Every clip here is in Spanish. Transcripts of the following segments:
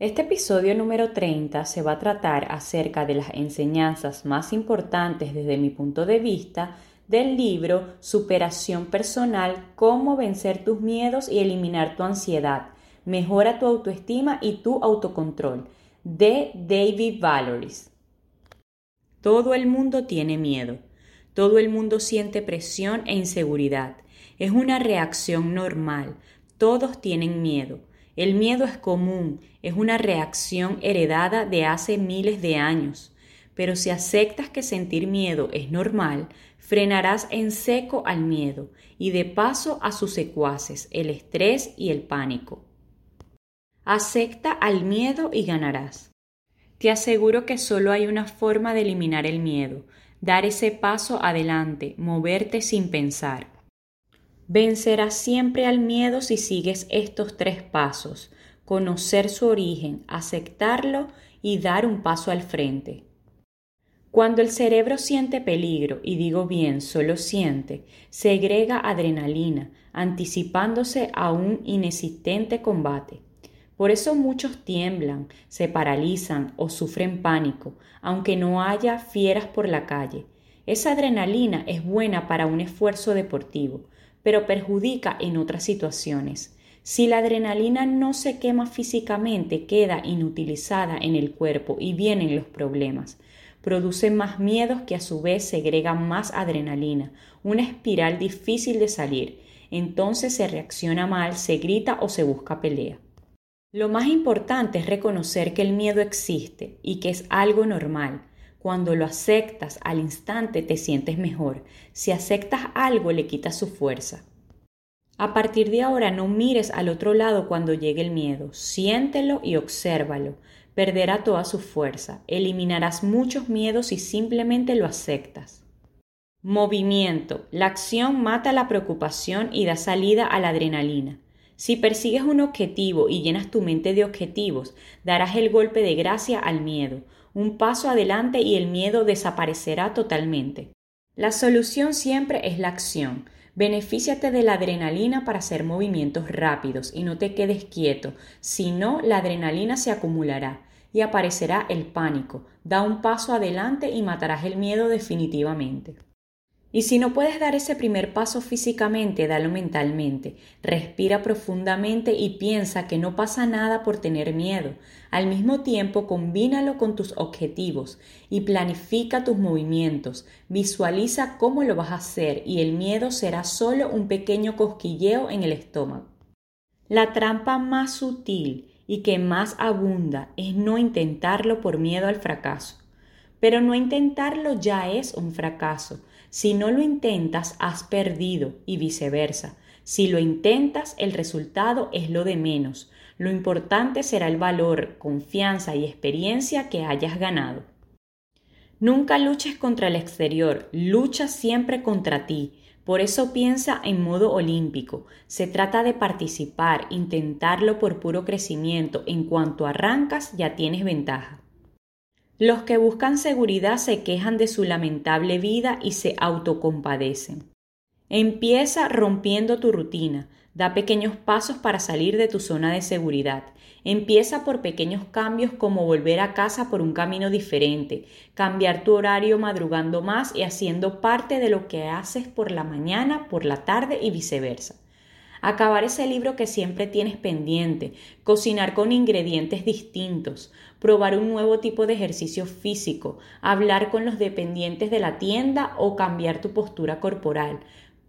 Este episodio número 30 se va a tratar acerca de las enseñanzas más importantes desde mi punto de vista del libro Superación Personal, cómo vencer tus miedos y eliminar tu ansiedad, mejora tu autoestima y tu autocontrol, de David Valoris. Todo el mundo tiene miedo, todo el mundo siente presión e inseguridad. Es una reacción normal, todos tienen miedo. El miedo es común, es una reacción heredada de hace miles de años, pero si aceptas que sentir miedo es normal, frenarás en seco al miedo y de paso a sus secuaces, el estrés y el pánico. Acepta al miedo y ganarás. Te aseguro que solo hay una forma de eliminar el miedo, dar ese paso adelante, moverte sin pensar. Vencerás siempre al miedo si sigues estos tres pasos, conocer su origen, aceptarlo y dar un paso al frente. Cuando el cerebro siente peligro, y digo bien, solo siente, segrega adrenalina, anticipándose a un inexistente combate. Por eso muchos tiemblan, se paralizan o sufren pánico, aunque no haya fieras por la calle. Esa adrenalina es buena para un esfuerzo deportivo, pero perjudica en otras situaciones. Si la adrenalina no se quema físicamente, queda inutilizada en el cuerpo y vienen los problemas. Produce más miedos que a su vez segregan más adrenalina, una espiral difícil de salir. Entonces se reacciona mal, se grita o se busca pelea. Lo más importante es reconocer que el miedo existe y que es algo normal. Cuando lo aceptas al instante te sientes mejor. Si aceptas algo le quitas su fuerza. A partir de ahora no mires al otro lado cuando llegue el miedo. Siéntelo y obsérvalo. Perderá toda su fuerza. Eliminarás muchos miedos si simplemente lo aceptas. Movimiento. La acción mata la preocupación y da salida a la adrenalina. Si persigues un objetivo y llenas tu mente de objetivos, darás el golpe de gracia al miedo un paso adelante y el miedo desaparecerá totalmente. La solución siempre es la acción. Benefíciate de la adrenalina para hacer movimientos rápidos y no te quedes quieto, si no la adrenalina se acumulará y aparecerá el pánico. Da un paso adelante y matarás el miedo definitivamente. Y si no puedes dar ese primer paso físicamente, dalo mentalmente. Respira profundamente y piensa que no pasa nada por tener miedo. Al mismo tiempo, combínalo con tus objetivos y planifica tus movimientos. Visualiza cómo lo vas a hacer y el miedo será solo un pequeño cosquilleo en el estómago. La trampa más sutil y que más abunda es no intentarlo por miedo al fracaso. Pero no intentarlo ya es un fracaso si no lo intentas, has perdido y viceversa. Si lo intentas, el resultado es lo de menos. Lo importante será el valor, confianza y experiencia que hayas ganado. Nunca luches contra el exterior, lucha siempre contra ti. Por eso piensa en modo olímpico. Se trata de participar, intentarlo por puro crecimiento. En cuanto arrancas ya tienes ventaja. Los que buscan seguridad se quejan de su lamentable vida y se autocompadecen. Empieza rompiendo tu rutina, da pequeños pasos para salir de tu zona de seguridad. Empieza por pequeños cambios como volver a casa por un camino diferente, cambiar tu horario madrugando más y haciendo parte de lo que haces por la mañana, por la tarde y viceversa acabar ese libro que siempre tienes pendiente, cocinar con ingredientes distintos, probar un nuevo tipo de ejercicio físico, hablar con los dependientes de la tienda o cambiar tu postura corporal.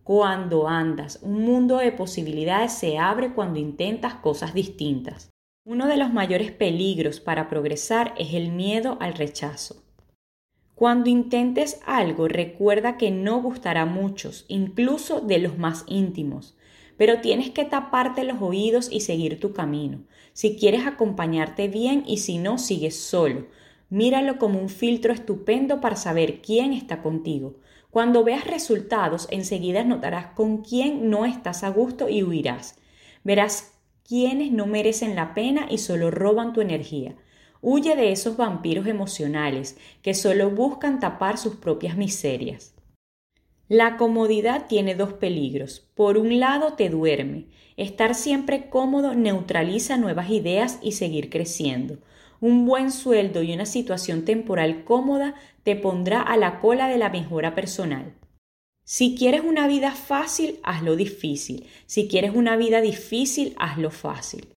Cuando andas, un mundo de posibilidades se abre cuando intentas cosas distintas. Uno de los mayores peligros para progresar es el miedo al rechazo. Cuando intentes algo, recuerda que no gustará a muchos, incluso de los más íntimos pero tienes que taparte los oídos y seguir tu camino. Si quieres acompañarte bien y si no, sigues solo. Míralo como un filtro estupendo para saber quién está contigo. Cuando veas resultados, enseguida notarás con quién no estás a gusto y huirás. Verás quiénes no merecen la pena y solo roban tu energía. Huye de esos vampiros emocionales que solo buscan tapar sus propias miserias. La comodidad tiene dos peligros. Por un lado, te duerme. Estar siempre cómodo neutraliza nuevas ideas y seguir creciendo. Un buen sueldo y una situación temporal cómoda te pondrá a la cola de la mejora personal. Si quieres una vida fácil, hazlo difícil. Si quieres una vida difícil, hazlo fácil.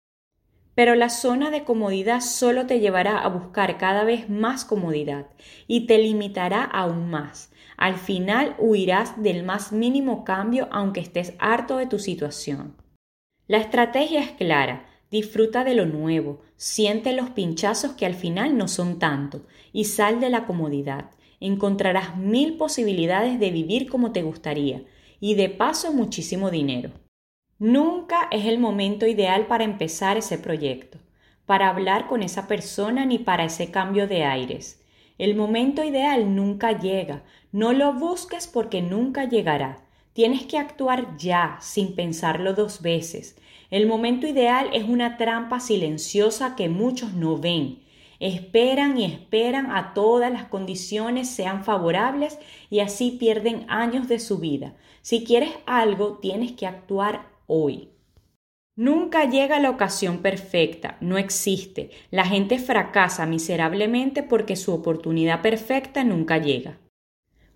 Pero la zona de comodidad solo te llevará a buscar cada vez más comodidad y te limitará aún más. Al final huirás del más mínimo cambio aunque estés harto de tu situación. La estrategia es clara. Disfruta de lo nuevo, siente los pinchazos que al final no son tanto y sal de la comodidad. Encontrarás mil posibilidades de vivir como te gustaría y de paso muchísimo dinero. Nunca es el momento ideal para empezar ese proyecto, para hablar con esa persona ni para ese cambio de aires. El momento ideal nunca llega. No lo busques porque nunca llegará. Tienes que actuar ya, sin pensarlo dos veces. El momento ideal es una trampa silenciosa que muchos no ven. Esperan y esperan a todas las condiciones sean favorables y así pierden años de su vida. Si quieres algo, tienes que actuar hoy. Nunca llega la ocasión perfecta, no existe. La gente fracasa miserablemente porque su oportunidad perfecta nunca llega.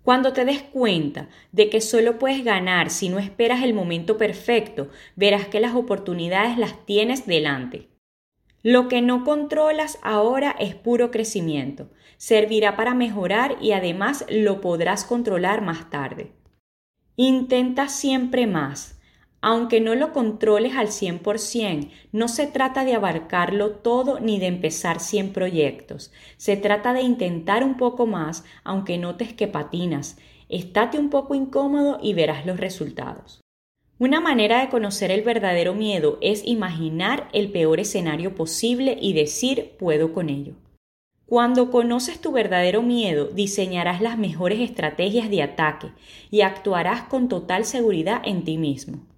Cuando te des cuenta de que solo puedes ganar si no esperas el momento perfecto, verás que las oportunidades las tienes delante. Lo que no controlas ahora es puro crecimiento. Servirá para mejorar y además lo podrás controlar más tarde. Intenta siempre más. Aunque no lo controles al 100%, no se trata de abarcarlo todo ni de empezar 100 proyectos. Se trata de intentar un poco más, aunque notes que patinas. Estate un poco incómodo y verás los resultados. Una manera de conocer el verdadero miedo es imaginar el peor escenario posible y decir puedo con ello. Cuando conoces tu verdadero miedo, diseñarás las mejores estrategias de ataque y actuarás con total seguridad en ti mismo.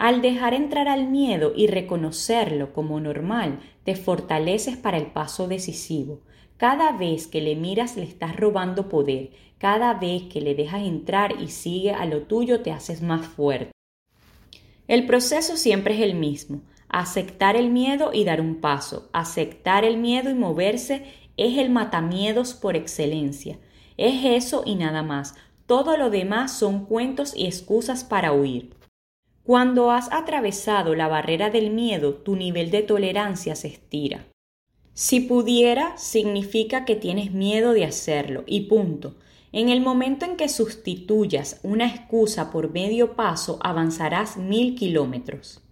Al dejar entrar al miedo y reconocerlo como normal, te fortaleces para el paso decisivo. Cada vez que le miras le estás robando poder, cada vez que le dejas entrar y sigue a lo tuyo te haces más fuerte. El proceso siempre es el mismo, aceptar el miedo y dar un paso, aceptar el miedo y moverse es el matamiedos por excelencia. Es eso y nada más. Todo lo demás son cuentos y excusas para huir. Cuando has atravesado la barrera del miedo, tu nivel de tolerancia se estira. Si pudiera, significa que tienes miedo de hacerlo y punto. En el momento en que sustituyas una excusa por medio paso, avanzarás mil kilómetros.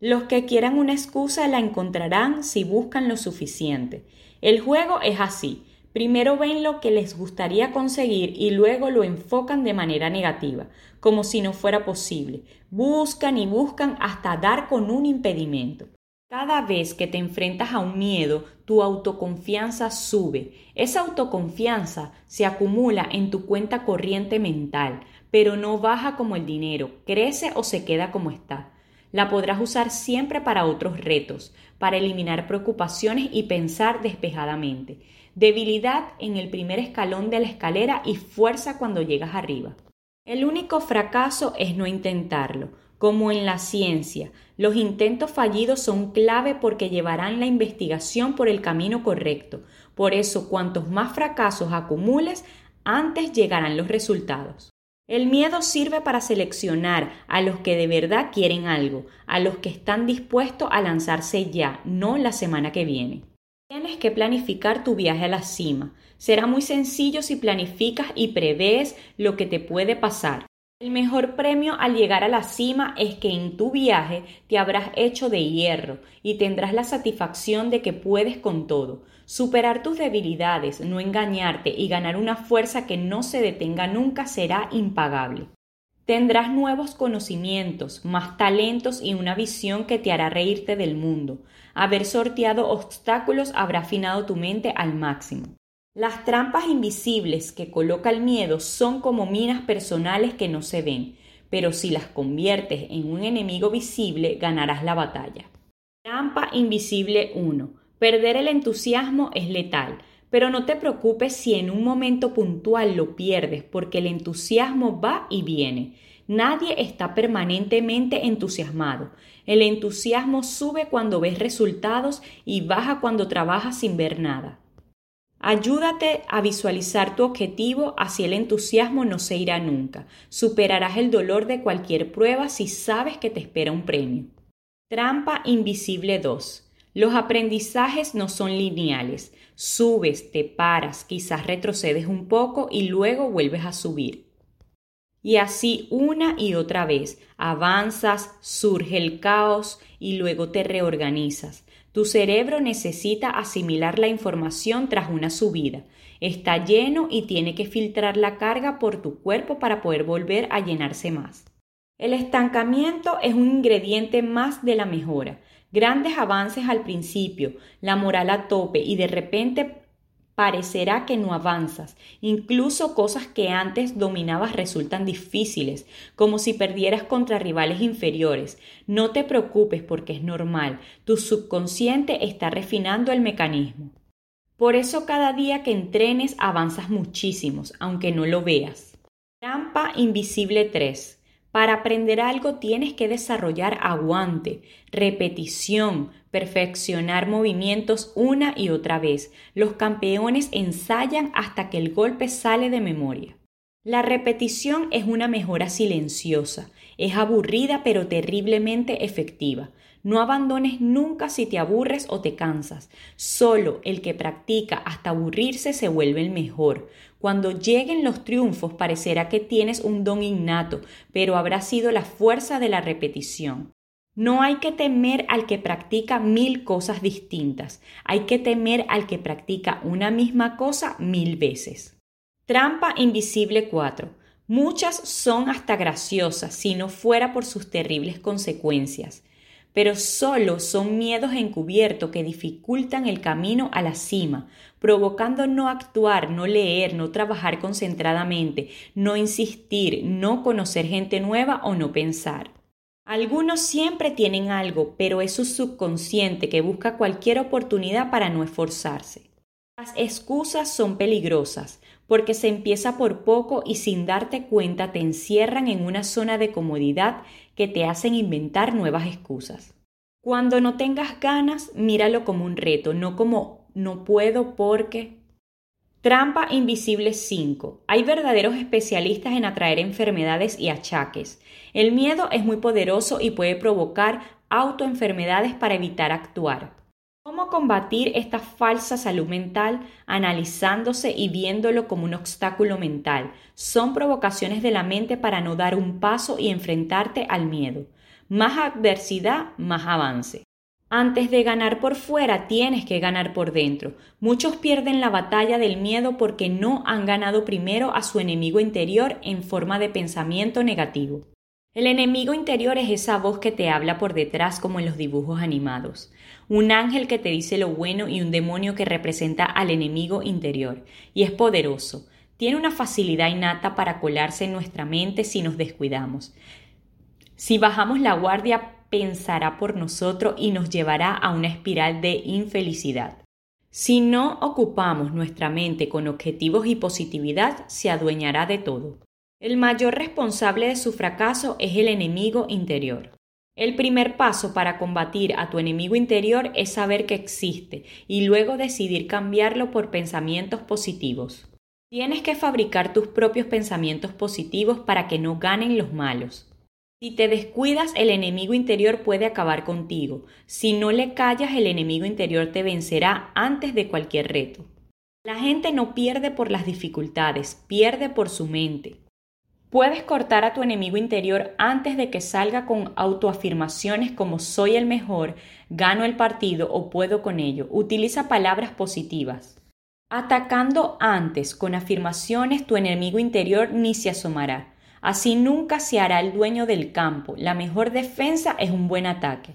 Los que quieran una excusa la encontrarán si buscan lo suficiente. El juego es así. Primero ven lo que les gustaría conseguir y luego lo enfocan de manera negativa, como si no fuera posible. Buscan y buscan hasta dar con un impedimento. Cada vez que te enfrentas a un miedo, tu autoconfianza sube. Esa autoconfianza se acumula en tu cuenta corriente mental, pero no baja como el dinero, crece o se queda como está. La podrás usar siempre para otros retos, para eliminar preocupaciones y pensar despejadamente debilidad en el primer escalón de la escalera y fuerza cuando llegas arriba. El único fracaso es no intentarlo. Como en la ciencia, los intentos fallidos son clave porque llevarán la investigación por el camino correcto. Por eso, cuantos más fracasos acumules, antes llegarán los resultados. El miedo sirve para seleccionar a los que de verdad quieren algo, a los que están dispuestos a lanzarse ya, no la semana que viene. Tienes que planificar tu viaje a la cima. Será muy sencillo si planificas y prevés lo que te puede pasar. El mejor premio al llegar a la cima es que en tu viaje te habrás hecho de hierro y tendrás la satisfacción de que puedes con todo. Superar tus debilidades, no engañarte y ganar una fuerza que no se detenga nunca será impagable. Tendrás nuevos conocimientos, más talentos y una visión que te hará reírte del mundo. Haber sorteado obstáculos habrá afinado tu mente al máximo. Las trampas invisibles que coloca el miedo son como minas personales que no se ven, pero si las conviertes en un enemigo visible ganarás la batalla. Trampa invisible 1. Perder el entusiasmo es letal, pero no te preocupes si en un momento puntual lo pierdes, porque el entusiasmo va y viene. Nadie está permanentemente entusiasmado. El entusiasmo sube cuando ves resultados y baja cuando trabajas sin ver nada. Ayúdate a visualizar tu objetivo, así el entusiasmo no se irá nunca. Superarás el dolor de cualquier prueba si sabes que te espera un premio. Trampa invisible 2. Los aprendizajes no son lineales. Subes, te paras, quizás retrocedes un poco y luego vuelves a subir. Y así una y otra vez avanzas, surge el caos y luego te reorganizas. Tu cerebro necesita asimilar la información tras una subida. Está lleno y tiene que filtrar la carga por tu cuerpo para poder volver a llenarse más. El estancamiento es un ingrediente más de la mejora. Grandes avances al principio, la moral a tope y de repente parecerá que no avanzas. Incluso cosas que antes dominabas resultan difíciles, como si perdieras contra rivales inferiores. No te preocupes porque es normal, tu subconsciente está refinando el mecanismo. Por eso cada día que entrenes avanzas muchísimos, aunque no lo veas. Trampa invisible 3. Para aprender algo tienes que desarrollar aguante, repetición, perfeccionar movimientos una y otra vez. Los campeones ensayan hasta que el golpe sale de memoria. La repetición es una mejora silenciosa, es aburrida pero terriblemente efectiva. No abandones nunca si te aburres o te cansas. Solo el que practica hasta aburrirse se vuelve el mejor. Cuando lleguen los triunfos parecerá que tienes un don innato, pero habrá sido la fuerza de la repetición. No hay que temer al que practica mil cosas distintas, hay que temer al que practica una misma cosa mil veces. Trampa invisible 4. Muchas son hasta graciosas si no fuera por sus terribles consecuencias, pero solo son miedos encubiertos que dificultan el camino a la cima, provocando no actuar, no leer, no trabajar concentradamente, no insistir, no conocer gente nueva o no pensar. Algunos siempre tienen algo, pero es su subconsciente que busca cualquier oportunidad para no esforzarse. Las excusas son peligrosas, porque se empieza por poco y sin darte cuenta te encierran en una zona de comodidad que te hacen inventar nuevas excusas. Cuando no tengas ganas, míralo como un reto, no como no puedo porque... Trampa Invisible 5. Hay verdaderos especialistas en atraer enfermedades y achaques. El miedo es muy poderoso y puede provocar autoenfermedades para evitar actuar. ¿Cómo combatir esta falsa salud mental analizándose y viéndolo como un obstáculo mental? Son provocaciones de la mente para no dar un paso y enfrentarte al miedo. Más adversidad, más avance. Antes de ganar por fuera, tienes que ganar por dentro. Muchos pierden la batalla del miedo porque no han ganado primero a su enemigo interior en forma de pensamiento negativo. El enemigo interior es esa voz que te habla por detrás como en los dibujos animados. Un ángel que te dice lo bueno y un demonio que representa al enemigo interior. Y es poderoso. Tiene una facilidad innata para colarse en nuestra mente si nos descuidamos. Si bajamos la guardia, pensará por nosotros y nos llevará a una espiral de infelicidad. Si no ocupamos nuestra mente con objetivos y positividad, se adueñará de todo. El mayor responsable de su fracaso es el enemigo interior. El primer paso para combatir a tu enemigo interior es saber que existe y luego decidir cambiarlo por pensamientos positivos. Tienes que fabricar tus propios pensamientos positivos para que no ganen los malos. Si te descuidas, el enemigo interior puede acabar contigo. Si no le callas, el enemigo interior te vencerá antes de cualquier reto. La gente no pierde por las dificultades, pierde por su mente. Puedes cortar a tu enemigo interior antes de que salga con autoafirmaciones como soy el mejor, gano el partido o puedo con ello. Utiliza palabras positivas. Atacando antes con afirmaciones, tu enemigo interior ni se asomará. Así nunca se hará el dueño del campo. La mejor defensa es un buen ataque.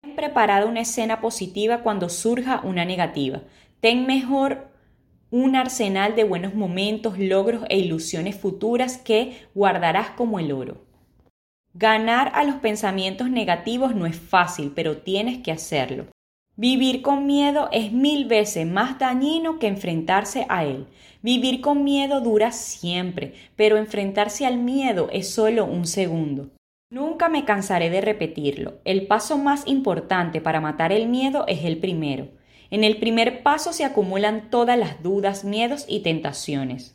Ten preparada una escena positiva cuando surja una negativa. Ten mejor un arsenal de buenos momentos, logros e ilusiones futuras que guardarás como el oro. Ganar a los pensamientos negativos no es fácil, pero tienes que hacerlo. Vivir con miedo es mil veces más dañino que enfrentarse a él. Vivir con miedo dura siempre, pero enfrentarse al miedo es solo un segundo. Nunca me cansaré de repetirlo. El paso más importante para matar el miedo es el primero. En el primer paso se acumulan todas las dudas, miedos y tentaciones.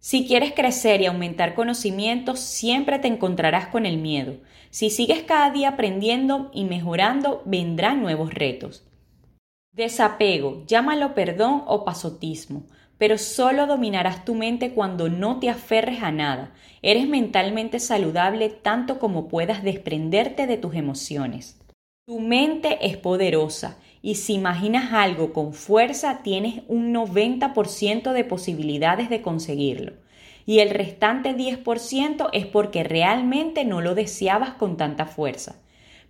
Si quieres crecer y aumentar conocimientos, siempre te encontrarás con el miedo. Si sigues cada día aprendiendo y mejorando, vendrán nuevos retos. Desapego, llámalo perdón o pasotismo, pero solo dominarás tu mente cuando no te aferres a nada. Eres mentalmente saludable tanto como puedas desprenderte de tus emociones. Tu mente es poderosa y si imaginas algo con fuerza tienes un 90% de posibilidades de conseguirlo. Y el restante 10% es porque realmente no lo deseabas con tanta fuerza.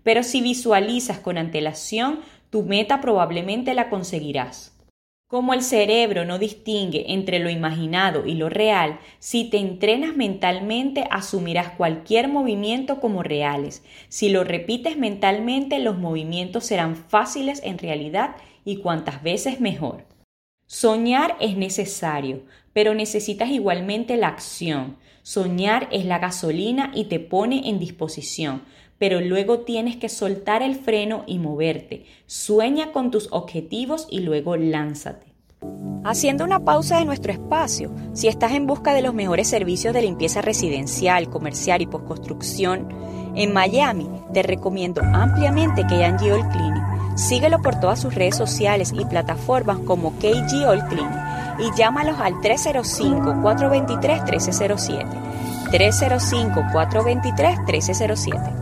Pero si visualizas con antelación, tu meta probablemente la conseguirás. Como el cerebro no distingue entre lo imaginado y lo real, si te entrenas mentalmente asumirás cualquier movimiento como reales. Si lo repites mentalmente, los movimientos serán fáciles en realidad y cuantas veces mejor. Soñar es necesario, pero necesitas igualmente la acción. Soñar es la gasolina y te pone en disposición, pero luego tienes que soltar el freno y moverte. Sueña con tus objetivos y luego lánzate. Haciendo una pausa de nuestro espacio, si estás en busca de los mejores servicios de limpieza residencial, comercial y postconstrucción en Miami, te recomiendo ampliamente KG All Cleaning. Síguelo por todas sus redes sociales y plataformas como KG All Cleaning y llámalos al 305-423-1307. 305-423-1307.